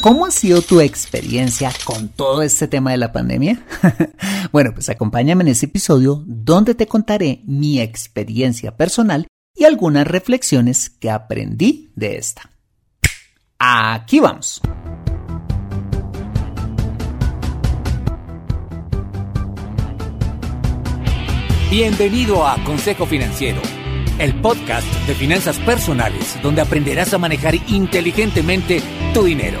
¿Cómo ha sido tu experiencia con todo este tema de la pandemia? bueno, pues acompáñame en este episodio donde te contaré mi experiencia personal y algunas reflexiones que aprendí de esta. Aquí vamos. Bienvenido a Consejo Financiero, el podcast de finanzas personales donde aprenderás a manejar inteligentemente tu dinero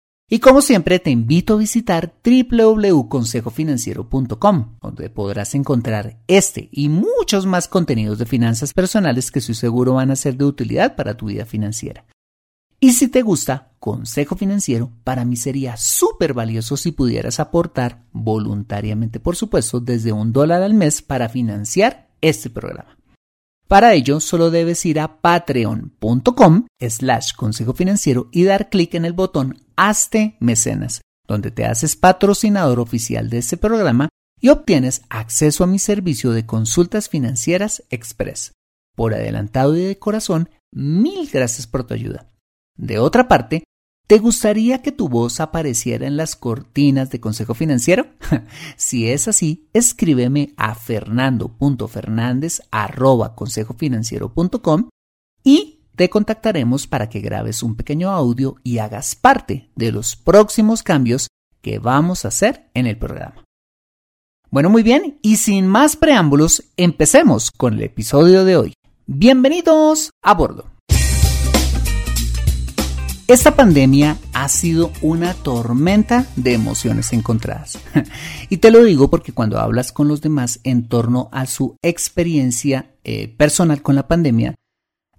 Y como siempre te invito a visitar www.consejofinanciero.com, donde podrás encontrar este y muchos más contenidos de finanzas personales que estoy seguro van a ser de utilidad para tu vida financiera. Y si te gusta Consejo Financiero, para mí sería súper valioso si pudieras aportar, voluntariamente por supuesto, desde un dólar al mes para financiar este programa. Para ello, solo debes ir a patreon.com slash consejo financiero y dar clic en el botón Hazte Mecenas, donde te haces patrocinador oficial de este programa y obtienes acceso a mi servicio de consultas financieras express. Por adelantado y de corazón, mil gracias por tu ayuda. De otra parte, ¿Te gustaría que tu voz apareciera en las cortinas de Consejo Financiero? si es así, escríbeme a fernando.fernandez.consejofinanciero.com y te contactaremos para que grabes un pequeño audio y hagas parte de los próximos cambios que vamos a hacer en el programa. Bueno, muy bien, y sin más preámbulos, empecemos con el episodio de hoy. Bienvenidos a bordo. Esta pandemia ha sido una tormenta de emociones encontradas. y te lo digo porque cuando hablas con los demás en torno a su experiencia eh, personal con la pandemia,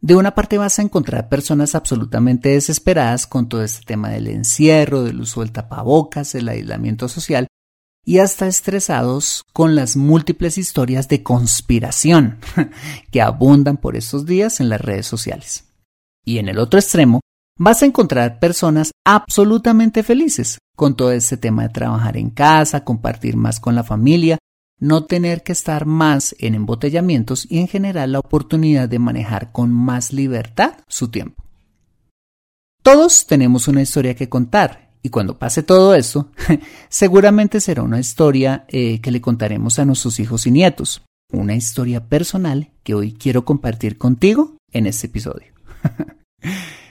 de una parte vas a encontrar personas absolutamente desesperadas con todo este tema del encierro, del uso del tapabocas, el aislamiento social, y hasta estresados con las múltiples historias de conspiración que abundan por estos días en las redes sociales. Y en el otro extremo, vas a encontrar personas absolutamente felices con todo este tema de trabajar en casa, compartir más con la familia, no tener que estar más en embotellamientos y en general la oportunidad de manejar con más libertad su tiempo. Todos tenemos una historia que contar y cuando pase todo esto, seguramente será una historia eh, que le contaremos a nuestros hijos y nietos, una historia personal que hoy quiero compartir contigo en este episodio.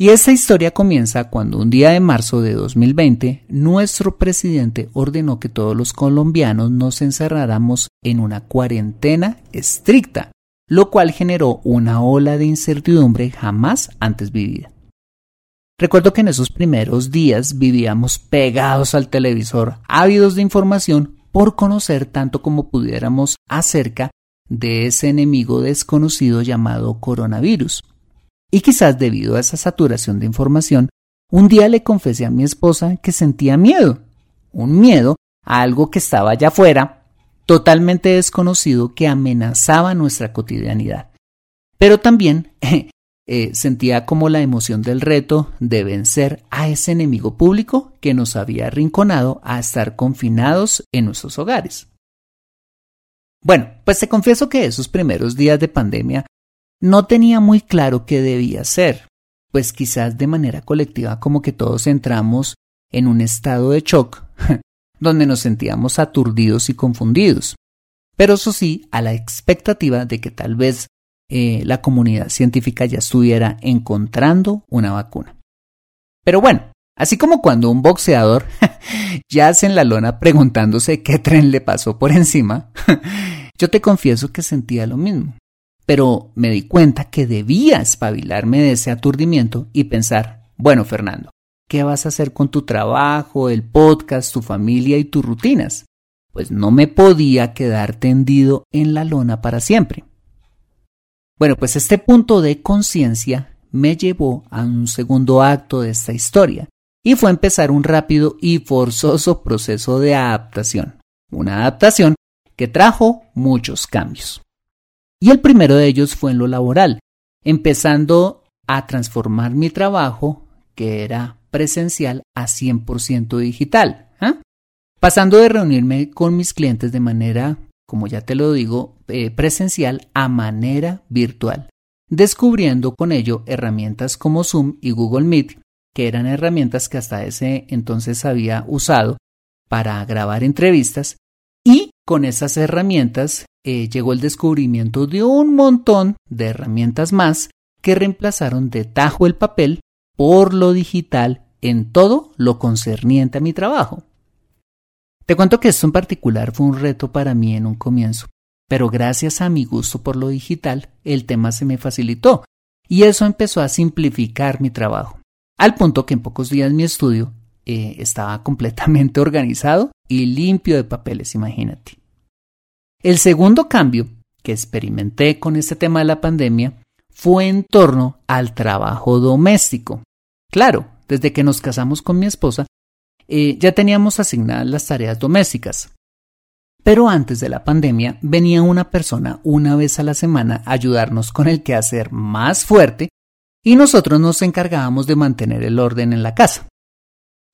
Y esa historia comienza cuando un día de marzo de 2020 nuestro presidente ordenó que todos los colombianos nos encerráramos en una cuarentena estricta, lo cual generó una ola de incertidumbre jamás antes vivida. Recuerdo que en esos primeros días vivíamos pegados al televisor, ávidos de información por conocer tanto como pudiéramos acerca de ese enemigo desconocido llamado coronavirus. Y quizás debido a esa saturación de información, un día le confesé a mi esposa que sentía miedo, un miedo a algo que estaba allá afuera, totalmente desconocido que amenazaba nuestra cotidianidad. Pero también eh, sentía como la emoción del reto de vencer a ese enemigo público que nos había arrinconado a estar confinados en nuestros hogares. Bueno, pues te confieso que esos primeros días de pandemia no tenía muy claro qué debía hacer. pues quizás de manera colectiva como que todos entramos en un estado de shock, donde nos sentíamos aturdidos y confundidos. Pero eso sí, a la expectativa de que tal vez eh, la comunidad científica ya estuviera encontrando una vacuna. Pero bueno, así como cuando un boxeador yace en la lona preguntándose qué tren le pasó por encima, yo te confieso que sentía lo mismo. Pero me di cuenta que debía espabilarme de ese aturdimiento y pensar, bueno, Fernando, ¿qué vas a hacer con tu trabajo, el podcast, tu familia y tus rutinas? Pues no me podía quedar tendido en la lona para siempre. Bueno, pues este punto de conciencia me llevó a un segundo acto de esta historia, y fue empezar un rápido y forzoso proceso de adaptación. Una adaptación que trajo muchos cambios. Y el primero de ellos fue en lo laboral, empezando a transformar mi trabajo, que era presencial, a 100% digital. ¿ah? Pasando de reunirme con mis clientes de manera, como ya te lo digo, eh, presencial a manera virtual, descubriendo con ello herramientas como Zoom y Google Meet, que eran herramientas que hasta ese entonces había usado para grabar entrevistas, y con esas herramientas eh, llegó el descubrimiento de un montón de herramientas más que reemplazaron de tajo el papel por lo digital en todo lo concerniente a mi trabajo. Te cuento que esto en particular fue un reto para mí en un comienzo, pero gracias a mi gusto por lo digital, el tema se me facilitó y eso empezó a simplificar mi trabajo, al punto que en pocos días mi estudio eh, estaba completamente organizado y limpio de papeles, imagínate. El segundo cambio que experimenté con este tema de la pandemia fue en torno al trabajo doméstico. Claro, desde que nos casamos con mi esposa, eh, ya teníamos asignadas las tareas domésticas. Pero antes de la pandemia venía una persona una vez a la semana a ayudarnos con el quehacer más fuerte y nosotros nos encargábamos de mantener el orden en la casa.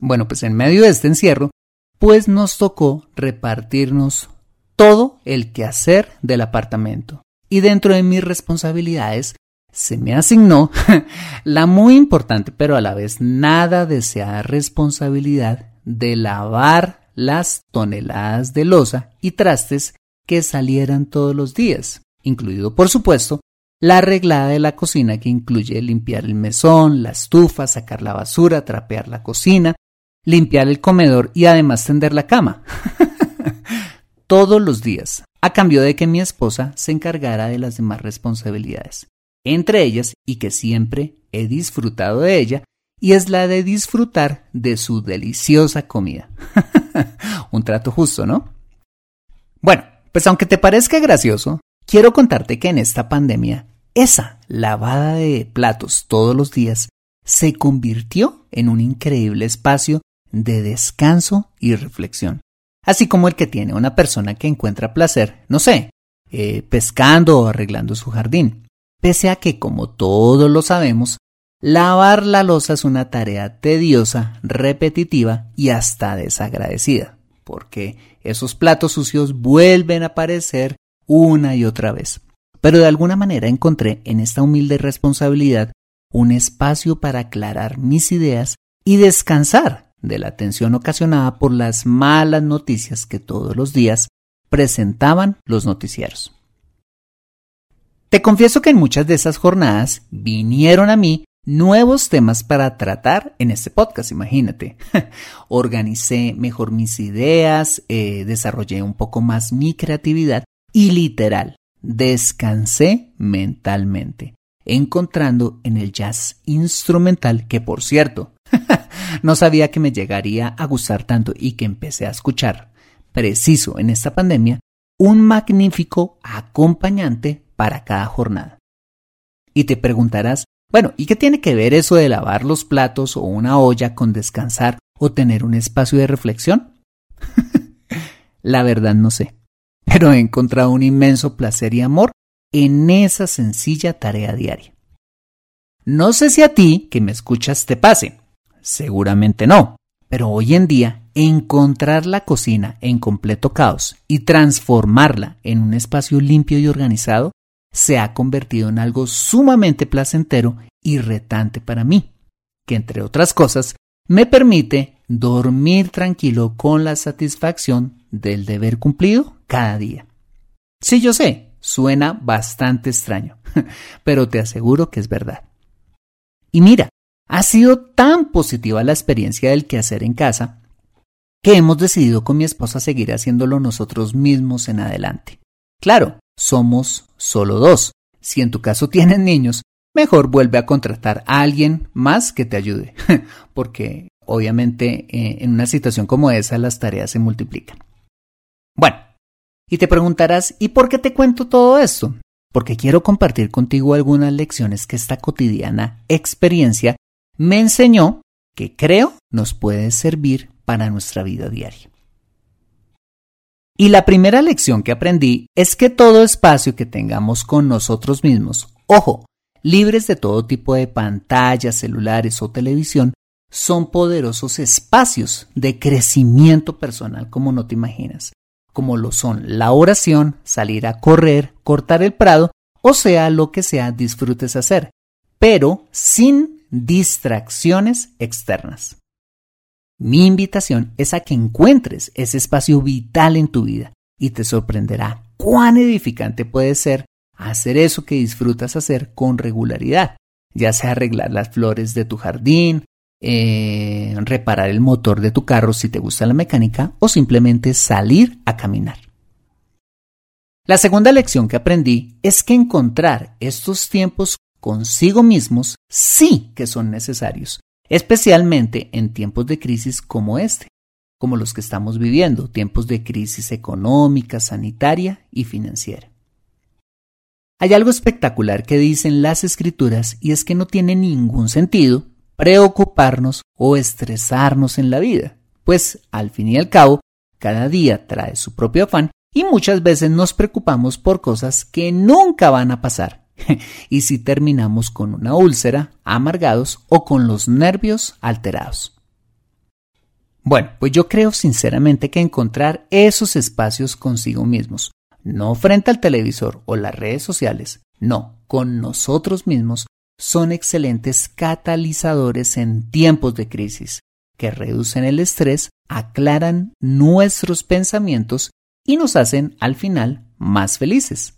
Bueno, pues en medio de este encierro, pues nos tocó repartirnos todo el quehacer del apartamento. Y dentro de mis responsabilidades se me asignó la muy importante pero a la vez nada deseada responsabilidad de lavar las toneladas de losa y trastes que salieran todos los días, incluido por supuesto la arreglada de la cocina que incluye limpiar el mesón, la estufa, sacar la basura, trapear la cocina, limpiar el comedor y además tender la cama. todos los días, a cambio de que mi esposa se encargara de las demás responsabilidades, entre ellas y que siempre he disfrutado de ella, y es la de disfrutar de su deliciosa comida. Un trato justo, ¿no? Bueno, pues aunque te parezca gracioso, quiero contarte que en esta pandemia, esa lavada de platos todos los días se convirtió en un increíble espacio de descanso y reflexión así como el que tiene una persona que encuentra placer, no sé, eh, pescando o arreglando su jardín. Pese a que, como todos lo sabemos, lavar la losa es una tarea tediosa, repetitiva y hasta desagradecida, porque esos platos sucios vuelven a aparecer una y otra vez. Pero de alguna manera encontré en esta humilde responsabilidad un espacio para aclarar mis ideas y descansar de la tensión ocasionada por las malas noticias que todos los días presentaban los noticieros. Te confieso que en muchas de esas jornadas vinieron a mí nuevos temas para tratar en este podcast, imagínate. Organicé mejor mis ideas, eh, desarrollé un poco más mi creatividad y literal, descansé mentalmente, encontrando en el jazz instrumental, que por cierto, no sabía que me llegaría a gustar tanto y que empecé a escuchar, preciso en esta pandemia, un magnífico acompañante para cada jornada. Y te preguntarás, bueno, ¿y qué tiene que ver eso de lavar los platos o una olla con descansar o tener un espacio de reflexión? La verdad no sé, pero he encontrado un inmenso placer y amor en esa sencilla tarea diaria. No sé si a ti, que me escuchas, te pase, Seguramente no. Pero hoy en día, encontrar la cocina en completo caos y transformarla en un espacio limpio y organizado se ha convertido en algo sumamente placentero y retante para mí, que entre otras cosas me permite dormir tranquilo con la satisfacción del deber cumplido cada día. Sí, yo sé, suena bastante extraño, pero te aseguro que es verdad. Y mira, ha sido tan positiva la experiencia del quehacer en casa que hemos decidido con mi esposa seguir haciéndolo nosotros mismos en adelante. Claro, somos solo dos. Si en tu caso tienes niños, mejor vuelve a contratar a alguien más que te ayude, porque obviamente eh, en una situación como esa las tareas se multiplican. Bueno, y te preguntarás, ¿y por qué te cuento todo esto? Porque quiero compartir contigo algunas lecciones que esta cotidiana experiencia me enseñó que creo nos puede servir para nuestra vida diaria. Y la primera lección que aprendí es que todo espacio que tengamos con nosotros mismos, ojo, libres de todo tipo de pantallas, celulares o televisión, son poderosos espacios de crecimiento personal como no te imaginas, como lo son la oración, salir a correr, cortar el prado, o sea, lo que sea disfrutes hacer, pero sin distracciones externas. Mi invitación es a que encuentres ese espacio vital en tu vida y te sorprenderá cuán edificante puede ser hacer eso que disfrutas hacer con regularidad, ya sea arreglar las flores de tu jardín, eh, reparar el motor de tu carro si te gusta la mecánica o simplemente salir a caminar. La segunda lección que aprendí es que encontrar estos tiempos consigo mismos sí que son necesarios especialmente en tiempos de crisis como este, como los que estamos viviendo, tiempos de crisis económica, sanitaria y financiera. Hay algo espectacular que dicen las escrituras y es que no tiene ningún sentido preocuparnos o estresarnos en la vida, pues al fin y al cabo, cada día trae su propio afán y muchas veces nos preocupamos por cosas que nunca van a pasar y si terminamos con una úlcera, amargados o con los nervios alterados. Bueno, pues yo creo sinceramente que encontrar esos espacios consigo mismos, no frente al televisor o las redes sociales, no, con nosotros mismos, son excelentes catalizadores en tiempos de crisis, que reducen el estrés, aclaran nuestros pensamientos y nos hacen al final más felices.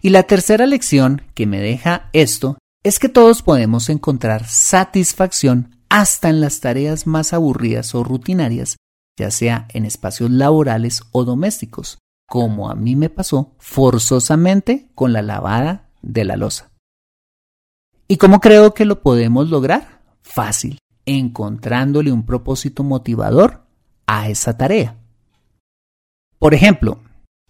Y la tercera lección que me deja esto es que todos podemos encontrar satisfacción hasta en las tareas más aburridas o rutinarias, ya sea en espacios laborales o domésticos, como a mí me pasó forzosamente con la lavada de la losa. ¿Y cómo creo que lo podemos lograr? Fácil, encontrándole un propósito motivador a esa tarea. Por ejemplo,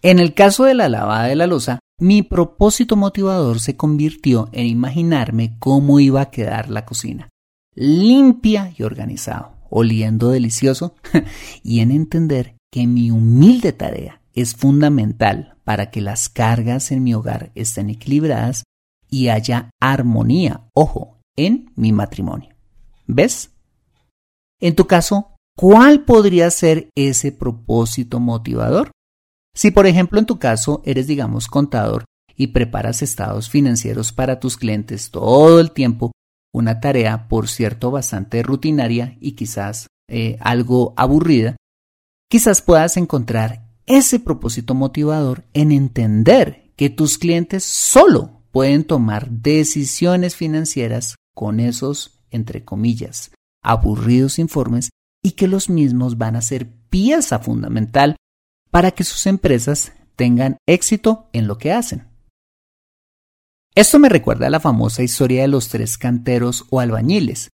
en el caso de la lavada de la losa, mi propósito motivador se convirtió en imaginarme cómo iba a quedar la cocina, limpia y organizado, oliendo delicioso, y en entender que mi humilde tarea es fundamental para que las cargas en mi hogar estén equilibradas y haya armonía, ojo, en mi matrimonio. ¿Ves? En tu caso, ¿cuál podría ser ese propósito motivador? Si por ejemplo en tu caso eres digamos contador y preparas estados financieros para tus clientes todo el tiempo, una tarea por cierto bastante rutinaria y quizás eh, algo aburrida, quizás puedas encontrar ese propósito motivador en entender que tus clientes solo pueden tomar decisiones financieras con esos, entre comillas, aburridos informes y que los mismos van a ser pieza fundamental para que sus empresas tengan éxito en lo que hacen. Esto me recuerda a la famosa historia de los tres canteros o albañiles,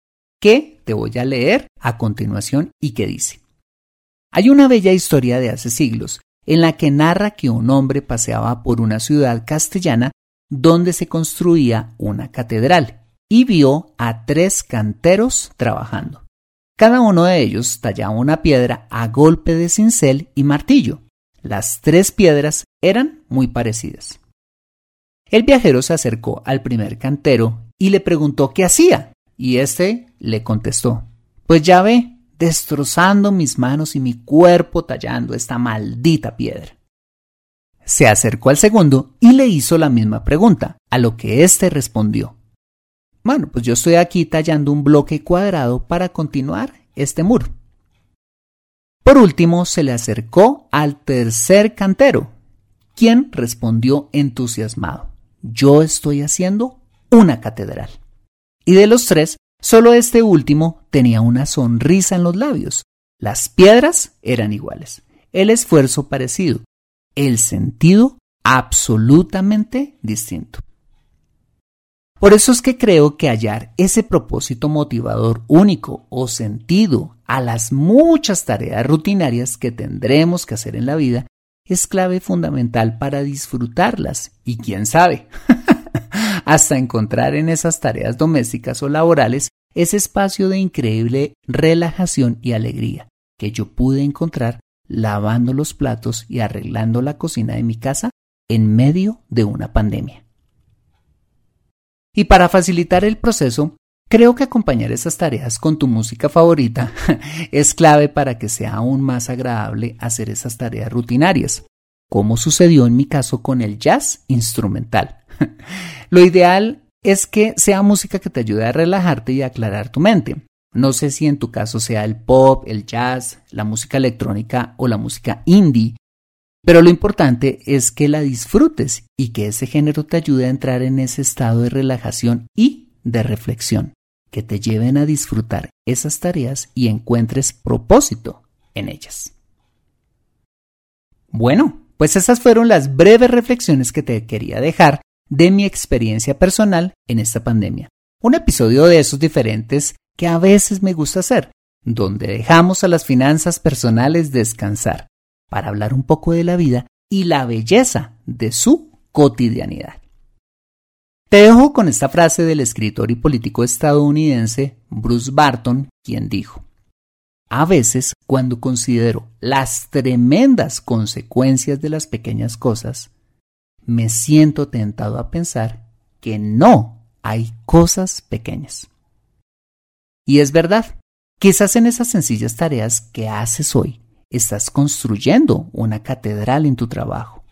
que te voy a leer a continuación y que dice. Hay una bella historia de hace siglos en la que narra que un hombre paseaba por una ciudad castellana donde se construía una catedral y vio a tres canteros trabajando. Cada uno de ellos tallaba una piedra a golpe de cincel y martillo. Las tres piedras eran muy parecidas. El viajero se acercó al primer cantero y le preguntó qué hacía, y éste le contestó, Pues ya ve, destrozando mis manos y mi cuerpo tallando esta maldita piedra. Se acercó al segundo y le hizo la misma pregunta, a lo que éste respondió, Bueno, pues yo estoy aquí tallando un bloque cuadrado para continuar este muro. Por último, se le acercó al tercer cantero, quien respondió entusiasmado, yo estoy haciendo una catedral. Y de los tres, solo este último tenía una sonrisa en los labios. Las piedras eran iguales, el esfuerzo parecido, el sentido absolutamente distinto. Por eso es que creo que hallar ese propósito motivador único o sentido a las muchas tareas rutinarias que tendremos que hacer en la vida es clave fundamental para disfrutarlas y quién sabe, hasta encontrar en esas tareas domésticas o laborales ese espacio de increíble relajación y alegría que yo pude encontrar lavando los platos y arreglando la cocina de mi casa en medio de una pandemia. Y para facilitar el proceso, creo que acompañar esas tareas con tu música favorita es clave para que sea aún más agradable hacer esas tareas rutinarias, como sucedió en mi caso con el jazz instrumental. Lo ideal es que sea música que te ayude a relajarte y aclarar tu mente. No sé si en tu caso sea el pop, el jazz, la música electrónica o la música indie, pero lo importante es que la disfrutes y que ese género te ayude a entrar en ese estado de relajación y de reflexión, que te lleven a disfrutar esas tareas y encuentres propósito en ellas. Bueno, pues esas fueron las breves reflexiones que te quería dejar de mi experiencia personal en esta pandemia. Un episodio de esos diferentes que a veces me gusta hacer, donde dejamos a las finanzas personales descansar para hablar un poco de la vida y la belleza de su cotidianidad. Te dejo con esta frase del escritor y político estadounidense Bruce Barton, quien dijo, A veces, cuando considero las tremendas consecuencias de las pequeñas cosas, me siento tentado a pensar que no hay cosas pequeñas. Y es verdad, quizás en esas sencillas tareas que haces hoy, estás construyendo una catedral en tu trabajo.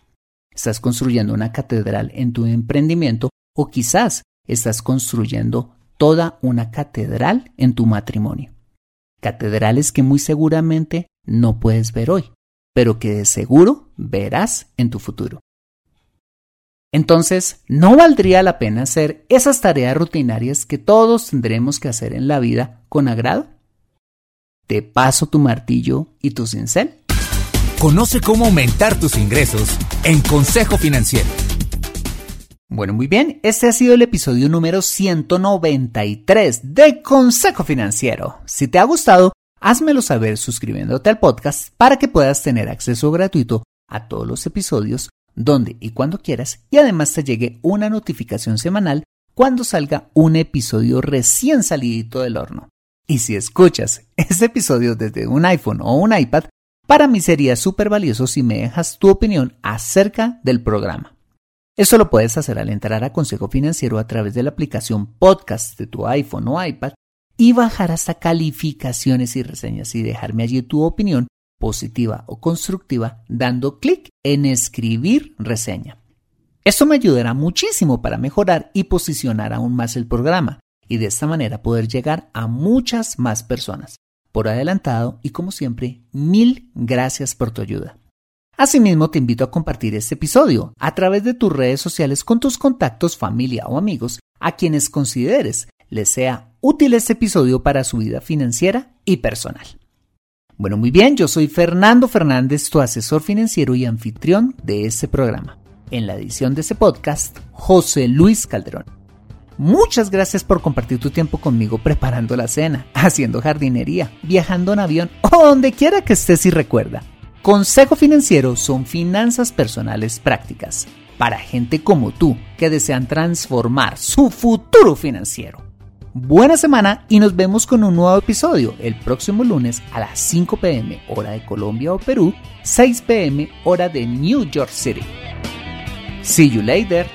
Estás construyendo una catedral en tu emprendimiento o quizás estás construyendo toda una catedral en tu matrimonio. Catedrales que muy seguramente no puedes ver hoy, pero que de seguro verás en tu futuro. Entonces, ¿no valdría la pena hacer esas tareas rutinarias que todos tendremos que hacer en la vida con agrado? Te paso tu martillo y tu cincel. Conoce cómo aumentar tus ingresos en Consejo Financiero. Bueno, muy bien, este ha sido el episodio número 193 de Consejo Financiero. Si te ha gustado, házmelo saber suscribiéndote al podcast para que puedas tener acceso gratuito a todos los episodios donde y cuando quieras y además te llegue una notificación semanal cuando salga un episodio recién salidito del horno. Y si escuchas este episodio desde un iPhone o un iPad, para mí sería súper valioso si me dejas tu opinión acerca del programa. Esto lo puedes hacer al entrar a Consejo Financiero a través de la aplicación podcast de tu iPhone o iPad y bajar hasta calificaciones y reseñas y dejarme allí tu opinión positiva o constructiva dando clic en escribir reseña. Esto me ayudará muchísimo para mejorar y posicionar aún más el programa y de esta manera poder llegar a muchas más personas. Por adelantado y como siempre, mil gracias por tu ayuda. Asimismo, te invito a compartir este episodio a través de tus redes sociales con tus contactos, familia o amigos a quienes consideres les sea útil este episodio para su vida financiera y personal. Bueno, muy bien, yo soy Fernando Fernández, tu asesor financiero y anfitrión de este programa. En la edición de este podcast, José Luis Calderón. Muchas gracias por compartir tu tiempo conmigo preparando la cena, haciendo jardinería, viajando en avión o donde quiera que estés y recuerda. Consejo Financiero son finanzas personales prácticas para gente como tú que desean transformar su futuro financiero. Buena semana y nos vemos con un nuevo episodio el próximo lunes a las 5 pm hora de Colombia o Perú, 6 pm hora de New York City. See you later.